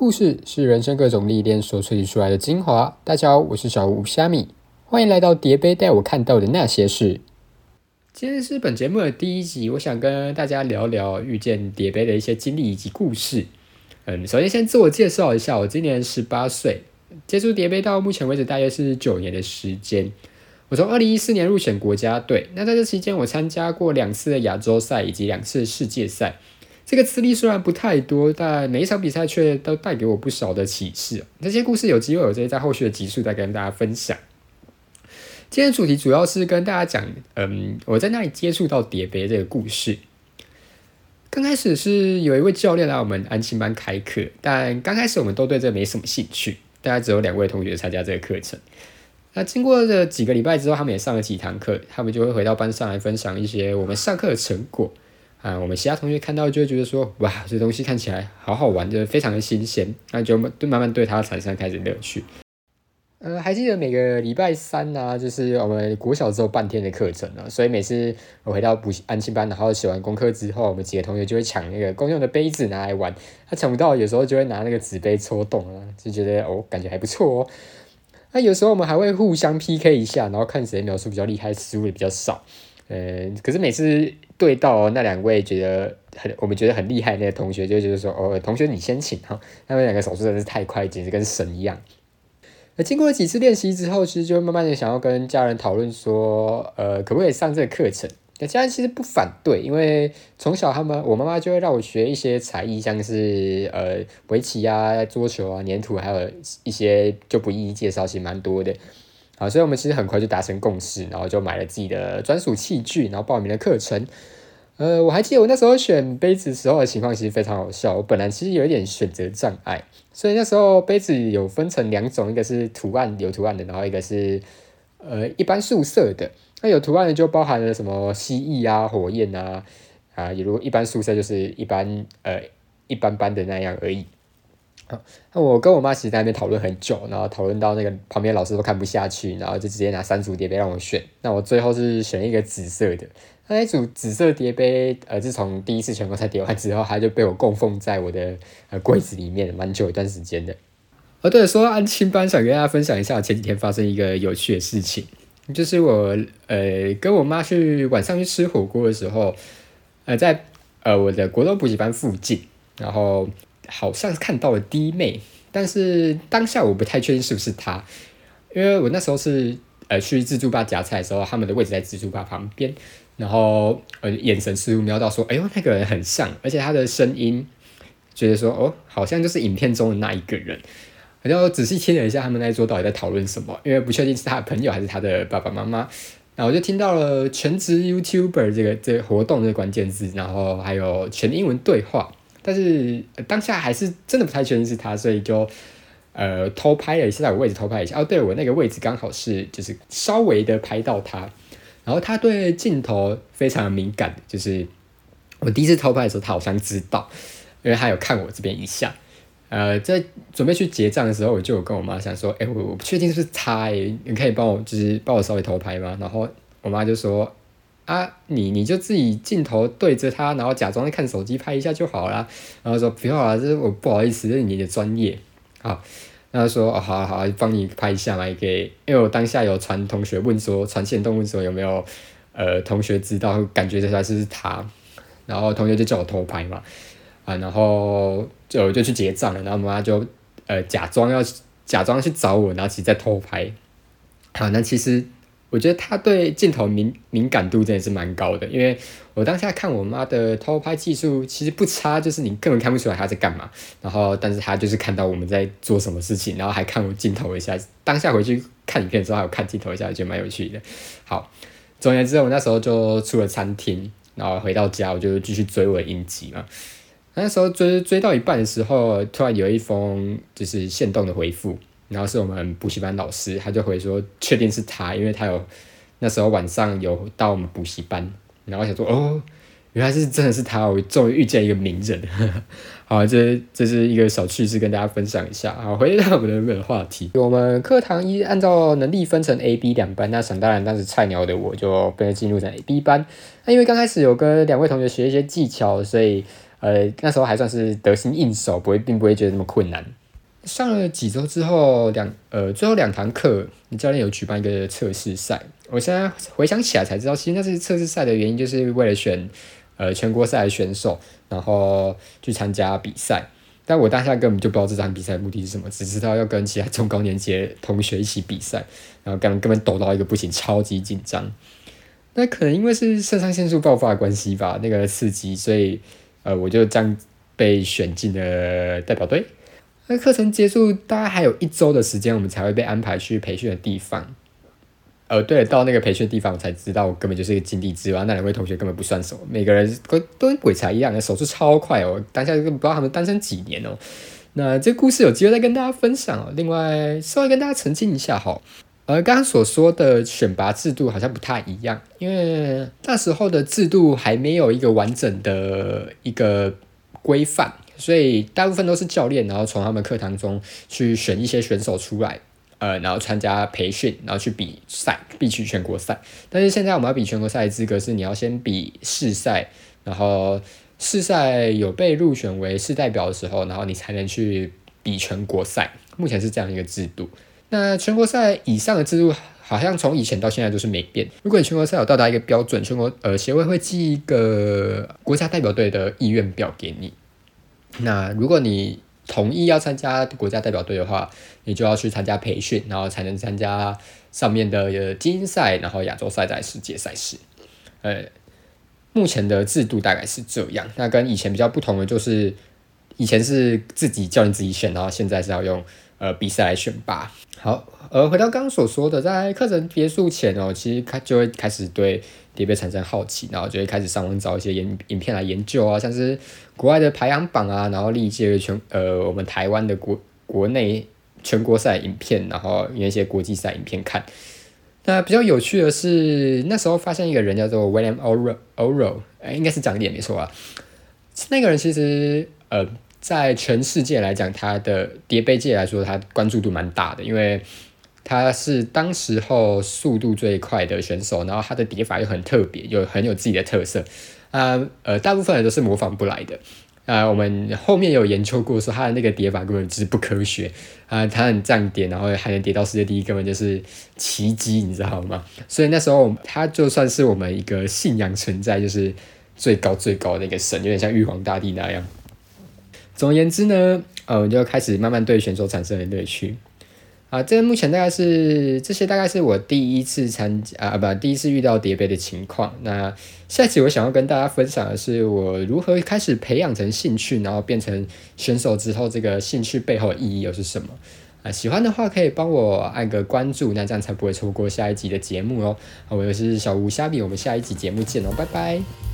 故事是人生各种历练所萃取出来的精华。大家好，我是小吴虾米，欢迎来到叠杯带我看到的那些事。今天是本节目的第一集，我想跟大家聊聊遇见叠杯的一些经历以及故事。嗯，首先先自我介绍一下，我今年十八岁，接触叠杯到目前为止大约是九年的时间。我从二零一四年入选国家队，那在这期间我参加过两次的亚洲赛以及两次世界赛。这个资历虽然不太多，但每一场比赛却都带给我不少的启示。这些故事有机会有这些在后续的集数再跟大家分享。今天主题主要是跟大家讲，嗯，我在那里接触到叠杯这个故事。刚开始是有一位教练来我们安亲班开课，但刚开始我们都对这没什么兴趣，大概只有两位同学参加这个课程。那经过这几个礼拜之后，他们也上了几堂课，他们就会回到班上来分享一些我们上课的成果。啊，我们其他同学看到就会觉得说，哇，这东西看起来好好玩，就是非常的新鲜，那就慢慢慢对它产生开始乐趣。呃，还记得每个礼拜三呢，就是我们国小之后半天的课程啊，所以每次我回到补习安亲班，然后写完功课之后，我们几个同学就会抢那个公用的杯子拿来玩。他抢不到，有时候就会拿那个纸杯戳洞啊，就觉得哦，感觉还不错哦。那有时候我们还会互相 PK 一下，然后看谁描述比较厉害，失误也比较少。呃，可是每次对到那两位觉得很，我们觉得很厉害那个同学，就觉得说，哦，同学你先请哈，他们两个手速真是太快，简直跟神一样。那经过了几次练习之后，其实就慢慢的想要跟家人讨论说，呃，可不可以上这个课程？那家人其实不反对，因为从小他们我妈妈就会让我学一些才艺，像是呃围棋啊、桌球啊、粘土，还有一些就不一一介绍，其实蛮多的。好，所以我们其实很快就达成共识，然后就买了自己的专属器具，然后报名了课程。呃，我还记得我那时候选杯子时候的情况其实非常好笑。我本来其实有一点选择障碍，所以那时候杯子有分成两种，一个是图案有图案的，然后一个是呃一般素色的。那有图案的就包含了什么蜥蜴啊、火焰啊啊，比如一般素色就是一般呃一般般的那样而已。那我跟我妈其实在那边讨论很久，然后讨论到那个旁边老师都看不下去，然后就直接拿三组叠杯让我选。那我最后是选一个紫色的，那一组紫色叠杯，呃，自从第一次全国赛叠完之后，它就被我供奉在我的呃柜子里面，蛮久一段时间的。哦，对，说到安亲班，想跟大家分享一下前几天发生一个有趣的事情，就是我呃跟我妈去晚上去吃火锅的时候，呃，在呃我的国中补习班附近，然后。好像看到了弟妹，但是当下我不太确定是不是他，因为我那时候是呃去自助吧夹菜的时候，他们的位置在自助吧旁边，然后呃眼神似乎瞄到说，哎呦那个人很像，而且他的声音觉得说哦好像就是影片中的那一个人，我就仔细听了一下他们那一桌到底在讨论什么，因为不确定是他的朋友还是他的爸爸妈妈，然后我就听到了全职 YouTuber 这个这个活动的关键字，然后还有全英文对话。但是当下还是真的不太确定是他，所以就呃偷拍了一下，在我位置偷拍一下。哦，对我那个位置刚好是就是稍微的拍到他，然后他对镜头非常敏感，就是我第一次偷拍的时候，他好像知道，因为他有看我这边一下。呃，在准备去结账的时候，我就有跟我妈想说，哎，我我不确定是不是他，你可以帮我就是帮我稍微偷拍吗？然后我妈就说。啊，你你就自己镜头对着他，然后假装在看手机拍一下就好了。然后说不要啊，这我不好意思，这是你的专业。好，然后说哦，好好，帮你拍一下嘛，也可以。因为我当下有传同学问说，传线动问说有没有呃同学知道，感觉出来是他。然后同学就叫我偷拍嘛，啊，然后就就去结账了。然后妈妈就呃假装要假装去找我，然后其实在偷拍。好，那其实。我觉得他对镜头敏敏感度真的是蛮高的，因为我当下看我妈的偷拍技术其实不差，就是你根本看不出来她在干嘛。然后，但是他就是看到我们在做什么事情，然后还看我镜头一下。当下回去看影片的时候，还有看镜头一下，我觉得蛮有趣的。好，总而言之，我那时候就出了餐厅，然后回到家，我就继续追我的影集嘛。那时候追追到一半的时候，突然有一封就是限动的回复。然后是我们补习班老师，他就回说确定是他，因为他有那时候晚上有到我们补习班，然后想说哦，原来是真的是他，我终于遇见一个名人。好，这这是一个小趣事跟大家分享一下。好，回到我们的话题，我们课堂一按照能力分成 A、B 两班，那想当然当时菜鸟的我就被进入成 A、B 班。那因为刚开始有跟两位同学学一些技巧，所以呃，那时候还算是得心应手，不会并不会觉得那么困难。上了几周之后，两呃最后两堂课，你教练有举办一个测试赛。我现在回想起来才知道，其实那是测试赛的原因，就是为了选呃全国赛的选手，然后去参加比赛。但我当下根本就不知道这场比赛的目的是什么，只知道要跟其他中高年级的同学一起比赛，然后根本根本抖到一个不行，超级紧张。那可能因为是肾上腺素爆发的关系吧，那个刺激，所以呃我就这样被选进了代表队。那课程结束大概还有一周的时间，我们才会被安排去培训的地方。呃，对，到那个培训地方，我才知道我根本就是一个井底之蛙。那两位同学根本不算什么，每个人都都跟鬼才一样，手速超快哦。当下就不知道他们单身几年哦。那这故事有机会再跟大家分享哦。另外，稍微跟大家澄清一下哈，呃，刚刚所说的选拔制度好像不太一样，因为那时候的制度还没有一个完整的一个规范。所以大部分都是教练，然后从他们课堂中去选一些选手出来，呃，然后参加培训，然后去比赛，必须全国赛。但是现在我们要比全国赛的资格是，你要先比市赛，然后市赛有被入选为市代表的时候，然后你才能去比全国赛。目前是这样一个制度。那全国赛以上的制度，好像从以前到现在都是没变。如果你全国赛有到达一个标准，全国呃协会会寄一个国家代表队的意愿表给你。那如果你同意要参加国家代表队的话，你就要去参加培训，然后才能参加上面的精英赛，然后亚洲赛在世界赛事。呃，目前的制度大概是这样。那跟以前比较不同的就是，以前是自己教练自己选，然后现在是要用呃比赛来选拔。好，呃，回到刚刚所说的，在课程结束前哦，其实开就会开始对。也被产生好奇，然后就会开始上网找一些影影片来研究啊，像是国外的排行榜啊，然后历届全呃我们台湾的国国内全国赛影片，然后有一些国际赛影片看。那比较有趣的是，那时候发现一个人叫做 William Oro Oro，哎，应该是讲点没错啊。那个人其实呃，在全世界来讲，他的叠杯界来说，他关注度蛮大的，因为。他是当时候速度最快的选手，然后他的叠法又很特别，又很有自己的特色，啊，呃，大部分人都是模仿不来的，啊，我们后面有研究过，说他的那个叠法根本就是不科学，啊，他很这样叠，然后还能叠到世界第一，根本就是奇迹，你知道吗？所以那时候他就算是我们一个信仰存在，就是最高最高的一个神，有点像玉皇大帝那样。总而言之呢，呃，我就开始慢慢对选手产生了乐趣。啊，这目前大概是这些，大概是我第一次参加啊，不，第一次遇到叠杯的情况。那下期我想要跟大家分享的是，我如何开始培养成兴趣，然后变成选手之后，这个兴趣背后的意义又是什么？啊，喜欢的话可以帮我按个关注，那这样才不会错过下一集的节目哦。我是小吴虾米，我们下一集节目见哦，拜拜。